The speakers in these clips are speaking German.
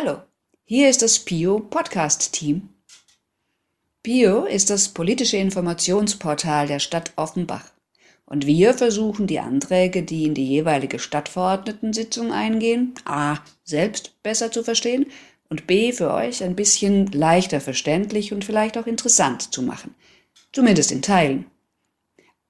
Hallo, hier ist das PIO Podcast Team. PIO ist das politische Informationsportal der Stadt Offenbach und wir versuchen die Anträge, die in die jeweilige Stadtverordnetensitzung eingehen, a. selbst besser zu verstehen und b. für euch ein bisschen leichter verständlich und vielleicht auch interessant zu machen. Zumindest in Teilen.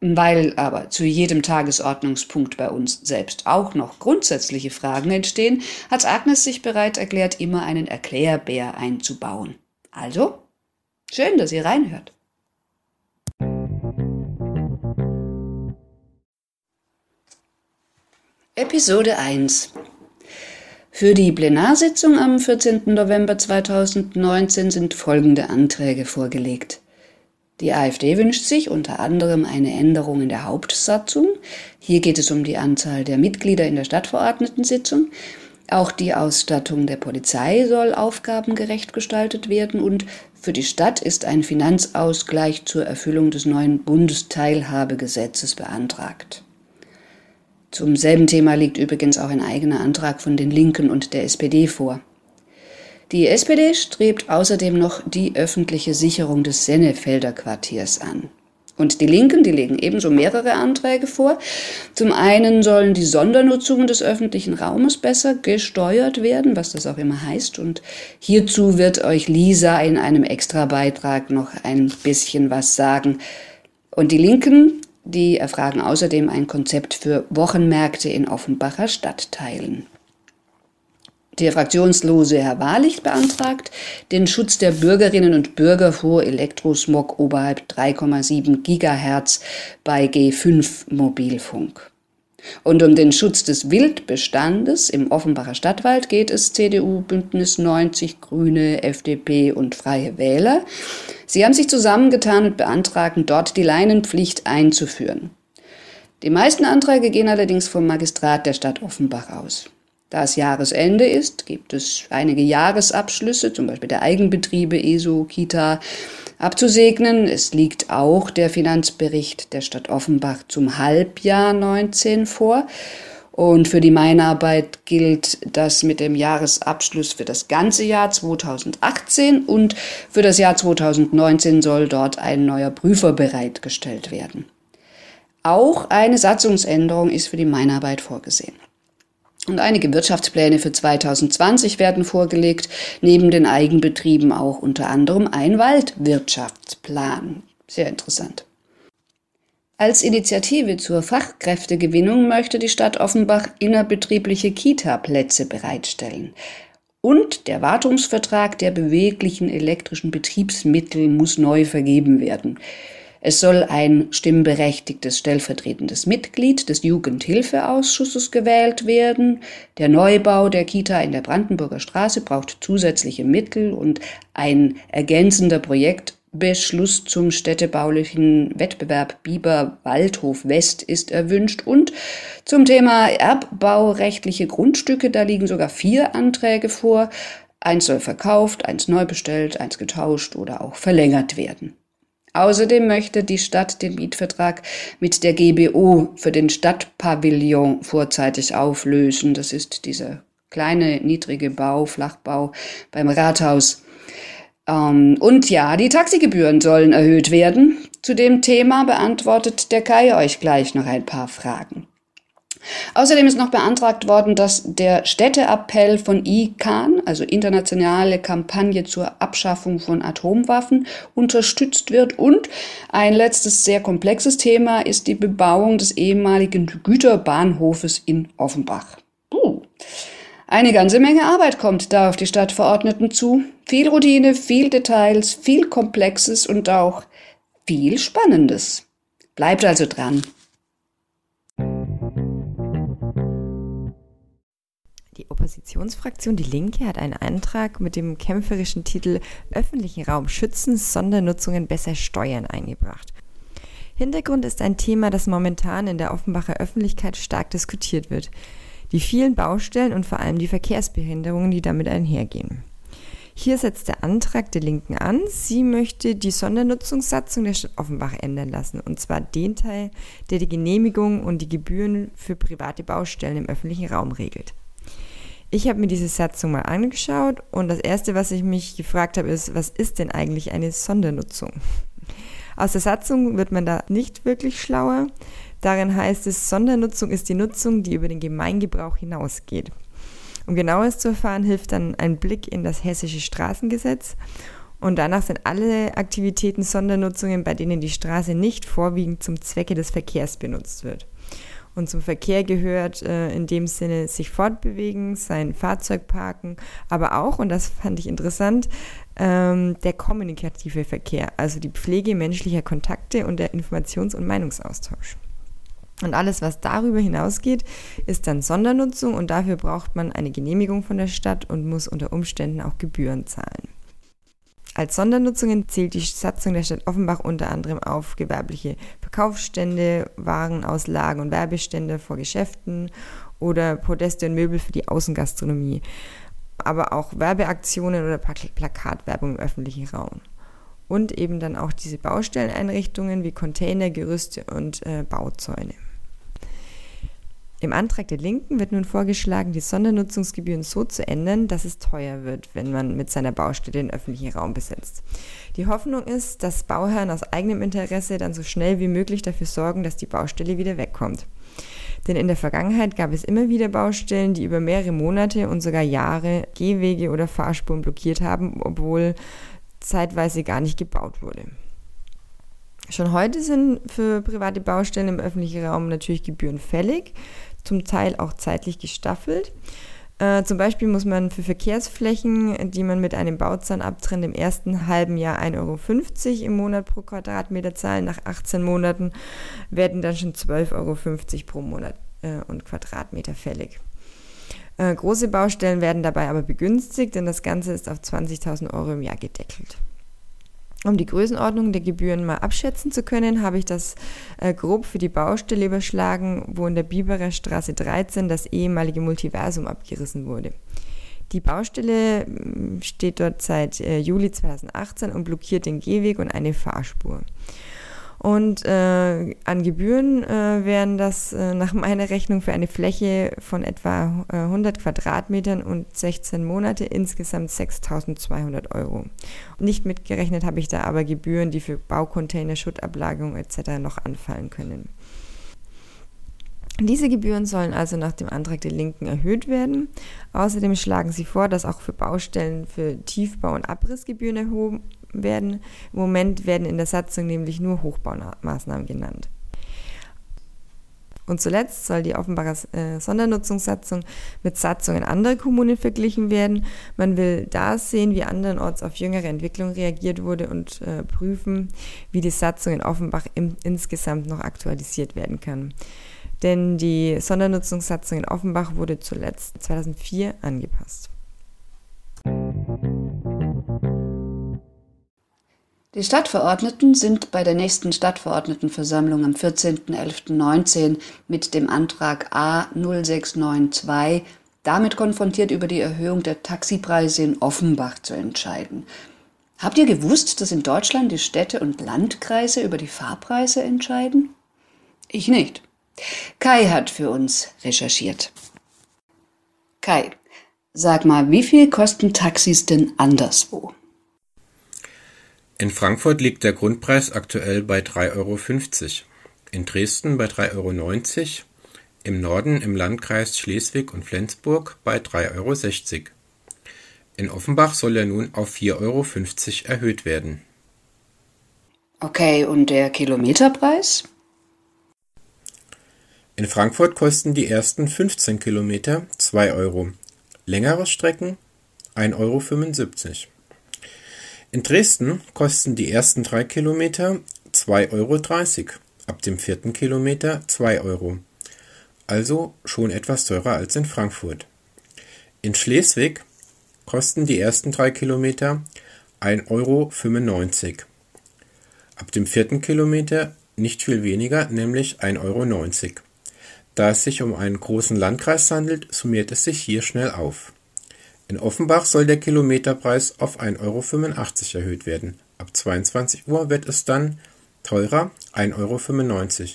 Weil aber zu jedem Tagesordnungspunkt bei uns selbst auch noch grundsätzliche Fragen entstehen, hat Agnes sich bereit erklärt, immer einen Erklärbär einzubauen. Also, schön, dass ihr reinhört. Episode 1 Für die Plenarsitzung am 14. November 2019 sind folgende Anträge vorgelegt. Die AfD wünscht sich unter anderem eine Änderung in der Hauptsatzung. Hier geht es um die Anzahl der Mitglieder in der Stadtverordnetensitzung. Auch die Ausstattung der Polizei soll aufgabengerecht gestaltet werden und für die Stadt ist ein Finanzausgleich zur Erfüllung des neuen Bundesteilhabegesetzes beantragt. Zum selben Thema liegt übrigens auch ein eigener Antrag von den Linken und der SPD vor. Die SPD strebt außerdem noch die öffentliche Sicherung des Sennefelder Quartiers an. Und die Linken, die legen ebenso mehrere Anträge vor. Zum einen sollen die Sondernutzungen des öffentlichen Raumes besser gesteuert werden, was das auch immer heißt. Und hierzu wird euch Lisa in einem Extrabeitrag noch ein bisschen was sagen. Und die Linken, die erfragen außerdem ein Konzept für Wochenmärkte in Offenbacher Stadtteilen. Der fraktionslose Herr Wahrlicht beantragt den Schutz der Bürgerinnen und Bürger vor Elektrosmog oberhalb 3,7 Gigahertz bei G5 Mobilfunk. Und um den Schutz des Wildbestandes im Offenbacher Stadtwald geht es CDU, Bündnis 90, Grüne, FDP und Freie Wähler. Sie haben sich zusammengetan und beantragen, dort die Leinenpflicht einzuführen. Die meisten Anträge gehen allerdings vom Magistrat der Stadt Offenbach aus. Da es Jahresende ist, gibt es einige Jahresabschlüsse, zum Beispiel der Eigenbetriebe, ESO, Kita, abzusegnen. Es liegt auch der Finanzbericht der Stadt Offenbach zum Halbjahr 19 vor. Und für die Meinarbeit gilt das mit dem Jahresabschluss für das ganze Jahr 2018 und für das Jahr 2019 soll dort ein neuer Prüfer bereitgestellt werden. Auch eine Satzungsänderung ist für die Meinarbeit vorgesehen. Und einige Wirtschaftspläne für 2020 werden vorgelegt, neben den Eigenbetrieben auch unter anderem ein Waldwirtschaftsplan. Sehr interessant. Als Initiative zur Fachkräftegewinnung möchte die Stadt Offenbach innerbetriebliche Kita-Plätze bereitstellen. Und der Wartungsvertrag der beweglichen elektrischen Betriebsmittel muss neu vergeben werden. Es soll ein stimmberechtigtes stellvertretendes Mitglied des Jugendhilfeausschusses gewählt werden. Der Neubau der Kita in der Brandenburger Straße braucht zusätzliche Mittel und ein ergänzender Projektbeschluss zum städtebaulichen Wettbewerb Biber Waldhof West ist erwünscht und zum Thema erbbaurechtliche Grundstücke, da liegen sogar vier Anträge vor. Eins soll verkauft, eins neu bestellt, eins getauscht oder auch verlängert werden. Außerdem möchte die Stadt den Mietvertrag mit der GBO für den Stadtpavillon vorzeitig auflösen. Das ist dieser kleine, niedrige Bau, Flachbau beim Rathaus. Ähm, und ja, die Taxigebühren sollen erhöht werden. Zu dem Thema beantwortet der Kai euch gleich noch ein paar Fragen. Außerdem ist noch beantragt worden, dass der Städteappell von ICAN, also internationale Kampagne zur Abschaffung von Atomwaffen, unterstützt wird. Und ein letztes sehr komplexes Thema ist die Bebauung des ehemaligen Güterbahnhofes in Offenbach. Uh. Eine ganze Menge Arbeit kommt da auf die Stadtverordneten zu. Viel Routine, viel Details, viel Komplexes und auch viel Spannendes. Bleibt also dran. Oppositionsfraktion Die Linke hat einen Antrag mit dem kämpferischen Titel Öffentlichen Raum schützen, Sondernutzungen besser steuern eingebracht. Hintergrund ist ein Thema, das momentan in der Offenbacher Öffentlichkeit stark diskutiert wird. Die vielen Baustellen und vor allem die Verkehrsbehinderungen, die damit einhergehen. Hier setzt der Antrag der Linken an. Sie möchte die Sondernutzungssatzung der Stadt Offenbach ändern lassen. Und zwar den Teil, der die Genehmigung und die Gebühren für private Baustellen im öffentlichen Raum regelt. Ich habe mir diese Satzung mal angeschaut und das Erste, was ich mich gefragt habe, ist, was ist denn eigentlich eine Sondernutzung? Aus der Satzung wird man da nicht wirklich schlauer. Darin heißt es, Sondernutzung ist die Nutzung, die über den Gemeingebrauch hinausgeht. Um genaues zu erfahren, hilft dann ein Blick in das hessische Straßengesetz. Und danach sind alle Aktivitäten Sondernutzungen, bei denen die Straße nicht vorwiegend zum Zwecke des Verkehrs benutzt wird. Und zum Verkehr gehört äh, in dem Sinne sich fortbewegen, sein Fahrzeug parken, aber auch, und das fand ich interessant, ähm, der kommunikative Verkehr, also die Pflege menschlicher Kontakte und der Informations- und Meinungsaustausch. Und alles, was darüber hinausgeht, ist dann Sondernutzung und dafür braucht man eine Genehmigung von der Stadt und muss unter Umständen auch Gebühren zahlen. Als Sondernutzungen zählt die Satzung der Stadt Offenbach unter anderem auf gewerbliche Verkaufsstände, Warenauslagen und Werbestände vor Geschäften oder Podeste und Möbel für die Außengastronomie, aber auch Werbeaktionen oder Plakatwerbung im öffentlichen Raum. Und eben dann auch diese Baustelleneinrichtungen wie Container, Gerüste und äh, Bauzäune. Im Antrag der Linken wird nun vorgeschlagen, die Sondernutzungsgebühren so zu ändern, dass es teuer wird, wenn man mit seiner Baustelle den öffentlichen Raum besetzt. Die Hoffnung ist, dass Bauherren aus eigenem Interesse dann so schnell wie möglich dafür sorgen, dass die Baustelle wieder wegkommt. Denn in der Vergangenheit gab es immer wieder Baustellen, die über mehrere Monate und sogar Jahre Gehwege oder Fahrspuren blockiert haben, obwohl zeitweise gar nicht gebaut wurde. Schon heute sind für private Baustellen im öffentlichen Raum natürlich Gebühren fällig zum Teil auch zeitlich gestaffelt. Äh, zum Beispiel muss man für Verkehrsflächen, die man mit einem Bauzahn abtrennt, im ersten halben Jahr 1,50 Euro im Monat pro Quadratmeter zahlen. Nach 18 Monaten werden dann schon 12,50 Euro pro Monat äh, und Quadratmeter fällig. Äh, große Baustellen werden dabei aber begünstigt, denn das Ganze ist auf 20.000 Euro im Jahr gedeckelt. Um die Größenordnung der Gebühren mal abschätzen zu können, habe ich das äh, grob für die Baustelle überschlagen, wo in der Biberer Straße 13 das ehemalige Multiversum abgerissen wurde. Die Baustelle mm, steht dort seit äh, Juli 2018 und blockiert den Gehweg und eine Fahrspur. Und äh, an Gebühren äh, wären das äh, nach meiner Rechnung für eine Fläche von etwa 100 äh, Quadratmetern und 16 Monate insgesamt 6.200 Euro. Nicht mitgerechnet habe ich da aber Gebühren, die für Baucontainer, Schuttablagerung etc. noch anfallen können. Diese Gebühren sollen also nach dem Antrag der Linken erhöht werden. Außerdem schlagen sie vor, dass auch für Baustellen für Tiefbau- und Abrissgebühren erhoben werden. Im Moment werden in der Satzung nämlich nur Hochbaumaßnahmen genannt. Und zuletzt soll die Offenbarer äh, Sondernutzungssatzung mit Satzungen anderer Kommunen verglichen werden. Man will da sehen, wie andernorts auf jüngere Entwicklung reagiert wurde und äh, prüfen, wie die Satzung in Offenbach im, insgesamt noch aktualisiert werden kann. Denn die Sondernutzungssatzung in Offenbach wurde zuletzt 2004 angepasst. Die Stadtverordneten sind bei der nächsten Stadtverordnetenversammlung am 14.11.19 mit dem Antrag A 0692 damit konfrontiert, über die Erhöhung der Taxipreise in Offenbach zu entscheiden. Habt ihr gewusst, dass in Deutschland die Städte und Landkreise über die Fahrpreise entscheiden? Ich nicht. Kai hat für uns recherchiert. Kai, sag mal, wie viel kosten Taxis denn anderswo? In Frankfurt liegt der Grundpreis aktuell bei 3,50 Euro, in Dresden bei 3,90 Euro, im Norden im Landkreis Schleswig und Flensburg bei 3,60 Euro. In Offenbach soll er nun auf 4,50 Euro erhöht werden. Okay, und der Kilometerpreis? In Frankfurt kosten die ersten 15 Kilometer 2 Euro, längere Strecken 1,75 Euro. In Dresden kosten die ersten drei Kilometer 2,30 Euro, ab dem vierten Kilometer 2 Euro. Also schon etwas teurer als in Frankfurt. In Schleswig kosten die ersten drei Kilometer 1,95 Euro. Ab dem vierten Kilometer nicht viel weniger, nämlich 1,90 Euro. Da es sich um einen großen Landkreis handelt, summiert es sich hier schnell auf. In Offenbach soll der Kilometerpreis auf 1,85 Euro erhöht werden, ab 22 Uhr wird es dann teurer 1,95 Euro.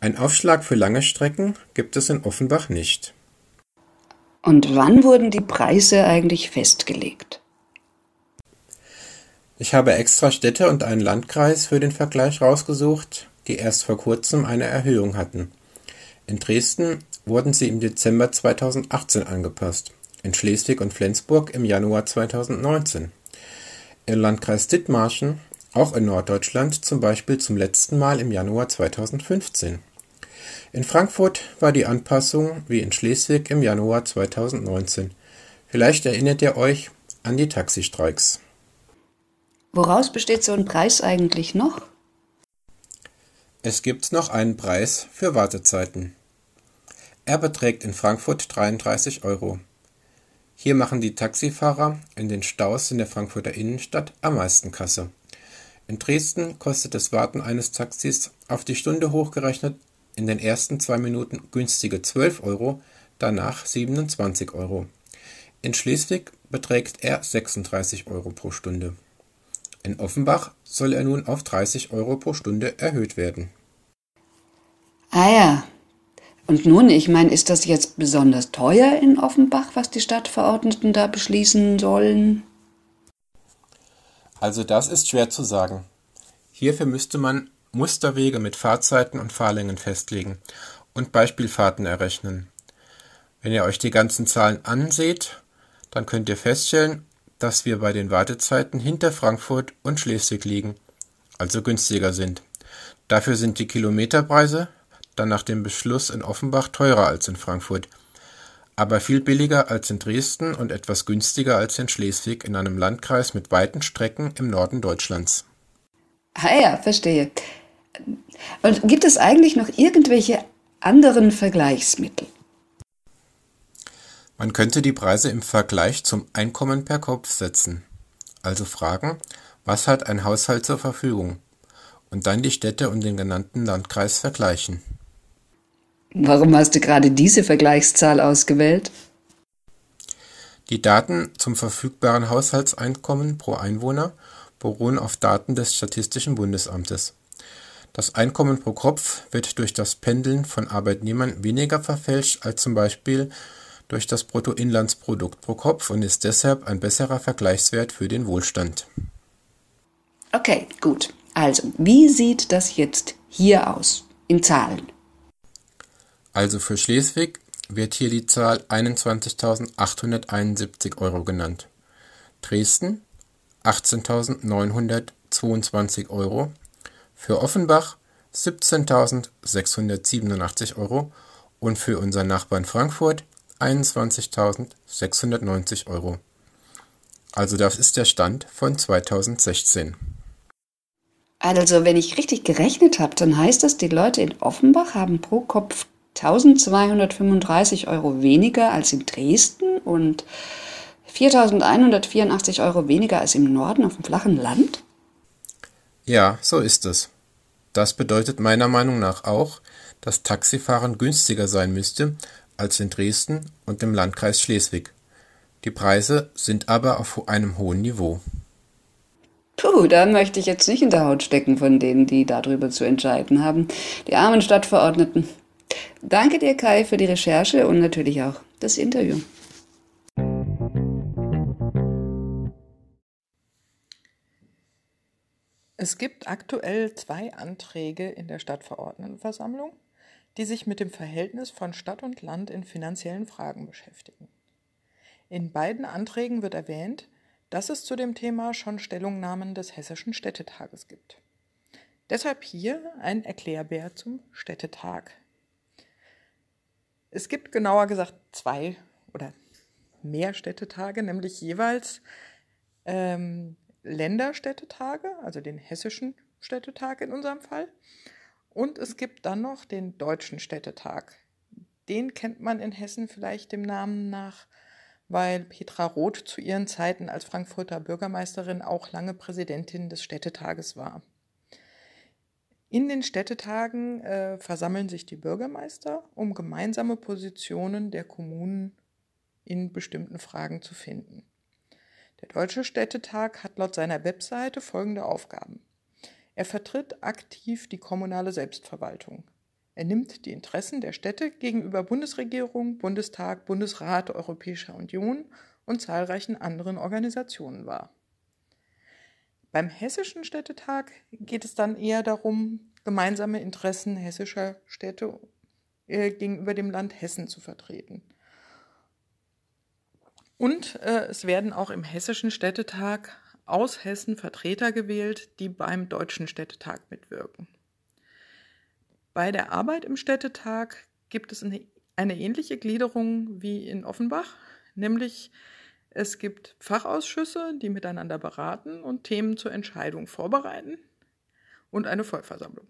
Ein Aufschlag für lange Strecken gibt es in Offenbach nicht. Und wann wurden die Preise eigentlich festgelegt? Ich habe extra Städte und einen Landkreis für den Vergleich rausgesucht, die erst vor kurzem eine Erhöhung hatten. In Dresden wurden sie im Dezember 2018 angepasst, in Schleswig und Flensburg im Januar 2019. Im Landkreis Dithmarschen, auch in Norddeutschland, zum Beispiel zum letzten Mal im Januar 2015. In Frankfurt war die Anpassung wie in Schleswig im Januar 2019. Vielleicht erinnert ihr euch an die Taxistreiks. Woraus besteht so ein Preis eigentlich noch? Es gibt noch einen Preis für Wartezeiten. Er beträgt in Frankfurt 33 Euro. Hier machen die Taxifahrer in den Staus in der Frankfurter Innenstadt am meisten Kasse. In Dresden kostet das Warten eines Taxis auf die Stunde hochgerechnet in den ersten zwei Minuten günstige 12 Euro, danach 27 Euro. In Schleswig beträgt er 36 Euro pro Stunde. In Offenbach soll er nun auf 30 Euro pro Stunde erhöht werden. Ah ja. Und nun, ich meine, ist das jetzt besonders teuer in Offenbach, was die Stadtverordneten da beschließen sollen? Also das ist schwer zu sagen. Hierfür müsste man Musterwege mit Fahrzeiten und Fahrlängen festlegen und Beispielfahrten errechnen. Wenn ihr euch die ganzen Zahlen anseht, dann könnt ihr feststellen, dass wir bei den Wartezeiten hinter Frankfurt und Schleswig liegen, also günstiger sind. Dafür sind die Kilometerpreise dann nach dem Beschluss in Offenbach teurer als in Frankfurt, aber viel billiger als in Dresden und etwas günstiger als in Schleswig in einem Landkreis mit weiten Strecken im Norden Deutschlands. Ah ja, verstehe. Und gibt es eigentlich noch irgendwelche anderen Vergleichsmittel? Man könnte die Preise im Vergleich zum Einkommen per Kopf setzen, also fragen, was hat ein Haushalt zur Verfügung, und dann die Städte und den genannten Landkreis vergleichen. Warum hast du gerade diese Vergleichszahl ausgewählt? Die Daten zum verfügbaren Haushaltseinkommen pro Einwohner beruhen auf Daten des Statistischen Bundesamtes. Das Einkommen pro Kopf wird durch das Pendeln von Arbeitnehmern weniger verfälscht als zum Beispiel durch das Bruttoinlandsprodukt pro Kopf und ist deshalb ein besserer Vergleichswert für den Wohlstand. Okay, gut. Also, wie sieht das jetzt hier aus in Zahlen? Also für Schleswig wird hier die Zahl 21.871 Euro genannt. Dresden 18.922 Euro. Für Offenbach 17.687 Euro und für unseren Nachbarn Frankfurt 21.690 Euro. Also das ist der Stand von 2016. Also wenn ich richtig gerechnet habe, dann heißt das, die Leute in Offenbach haben pro Kopf 1235 Euro weniger als in Dresden und 4184 Euro weniger als im Norden auf dem flachen Land? Ja, so ist es. Das bedeutet meiner Meinung nach auch, dass Taxifahren günstiger sein müsste als in Dresden und im Landkreis Schleswig. Die Preise sind aber auf einem hohen Niveau. Puh, da möchte ich jetzt nicht in der Haut stecken von denen, die darüber zu entscheiden haben. Die armen Stadtverordneten. Danke dir, Kai, für die Recherche und natürlich auch das Interview. Es gibt aktuell zwei Anträge in der Stadtverordnetenversammlung die sich mit dem Verhältnis von Stadt und Land in finanziellen Fragen beschäftigen. In beiden Anträgen wird erwähnt, dass es zu dem Thema schon Stellungnahmen des Hessischen Städtetages gibt. Deshalb hier ein Erklärbär zum Städtetag. Es gibt genauer gesagt zwei oder mehr Städtetage, nämlich jeweils ähm, Länderstädtetage, also den Hessischen Städtetag in unserem Fall, und es gibt dann noch den Deutschen Städtetag. Den kennt man in Hessen vielleicht dem Namen nach, weil Petra Roth zu ihren Zeiten als Frankfurter Bürgermeisterin auch lange Präsidentin des Städtetages war. In den Städtetagen äh, versammeln sich die Bürgermeister, um gemeinsame Positionen der Kommunen in bestimmten Fragen zu finden. Der Deutsche Städtetag hat laut seiner Webseite folgende Aufgaben. Er vertritt aktiv die kommunale Selbstverwaltung. Er nimmt die Interessen der Städte gegenüber Bundesregierung, Bundestag, Bundesrat Europäischer Union und zahlreichen anderen Organisationen wahr. Beim Hessischen Städtetag geht es dann eher darum, gemeinsame Interessen hessischer Städte äh, gegenüber dem Land Hessen zu vertreten. Und äh, es werden auch im Hessischen Städtetag aus Hessen Vertreter gewählt, die beim Deutschen Städtetag mitwirken. Bei der Arbeit im Städtetag gibt es eine, eine ähnliche Gliederung wie in Offenbach, nämlich es gibt Fachausschüsse, die miteinander beraten und Themen zur Entscheidung vorbereiten und eine Vollversammlung.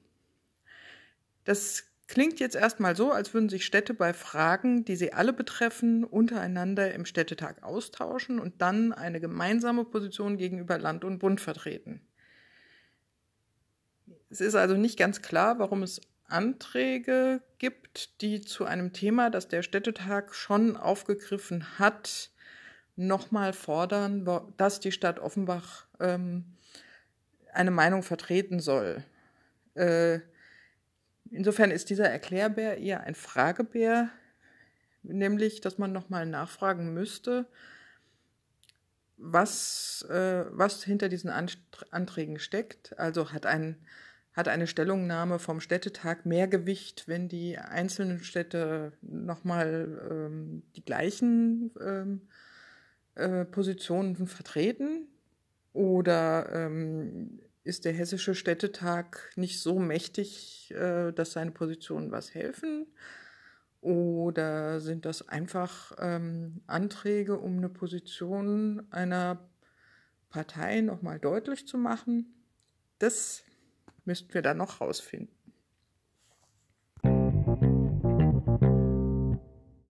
Das klingt jetzt erstmal so, als würden sich Städte bei Fragen, die sie alle betreffen, untereinander im Städtetag austauschen und dann eine gemeinsame Position gegenüber Land und Bund vertreten. Es ist also nicht ganz klar, warum es Anträge gibt, die zu einem Thema, das der Städtetag schon aufgegriffen hat, nochmal fordern, dass die Stadt Offenbach ähm, eine Meinung vertreten soll. Äh, insofern ist dieser Erklärbär eher ein Fragebär, nämlich, dass man nochmal nachfragen müsste, was, äh, was hinter diesen Anträgen steckt. Also hat ein hat eine Stellungnahme vom Städtetag mehr Gewicht, wenn die einzelnen Städte nochmal ähm, die gleichen ähm, äh, Positionen vertreten? Oder ähm, ist der Hessische Städtetag nicht so mächtig, äh, dass seine Positionen was helfen? Oder sind das einfach ähm, Anträge, um eine Position einer Partei nochmal deutlich zu machen? Das müssten wir dann noch rausfinden.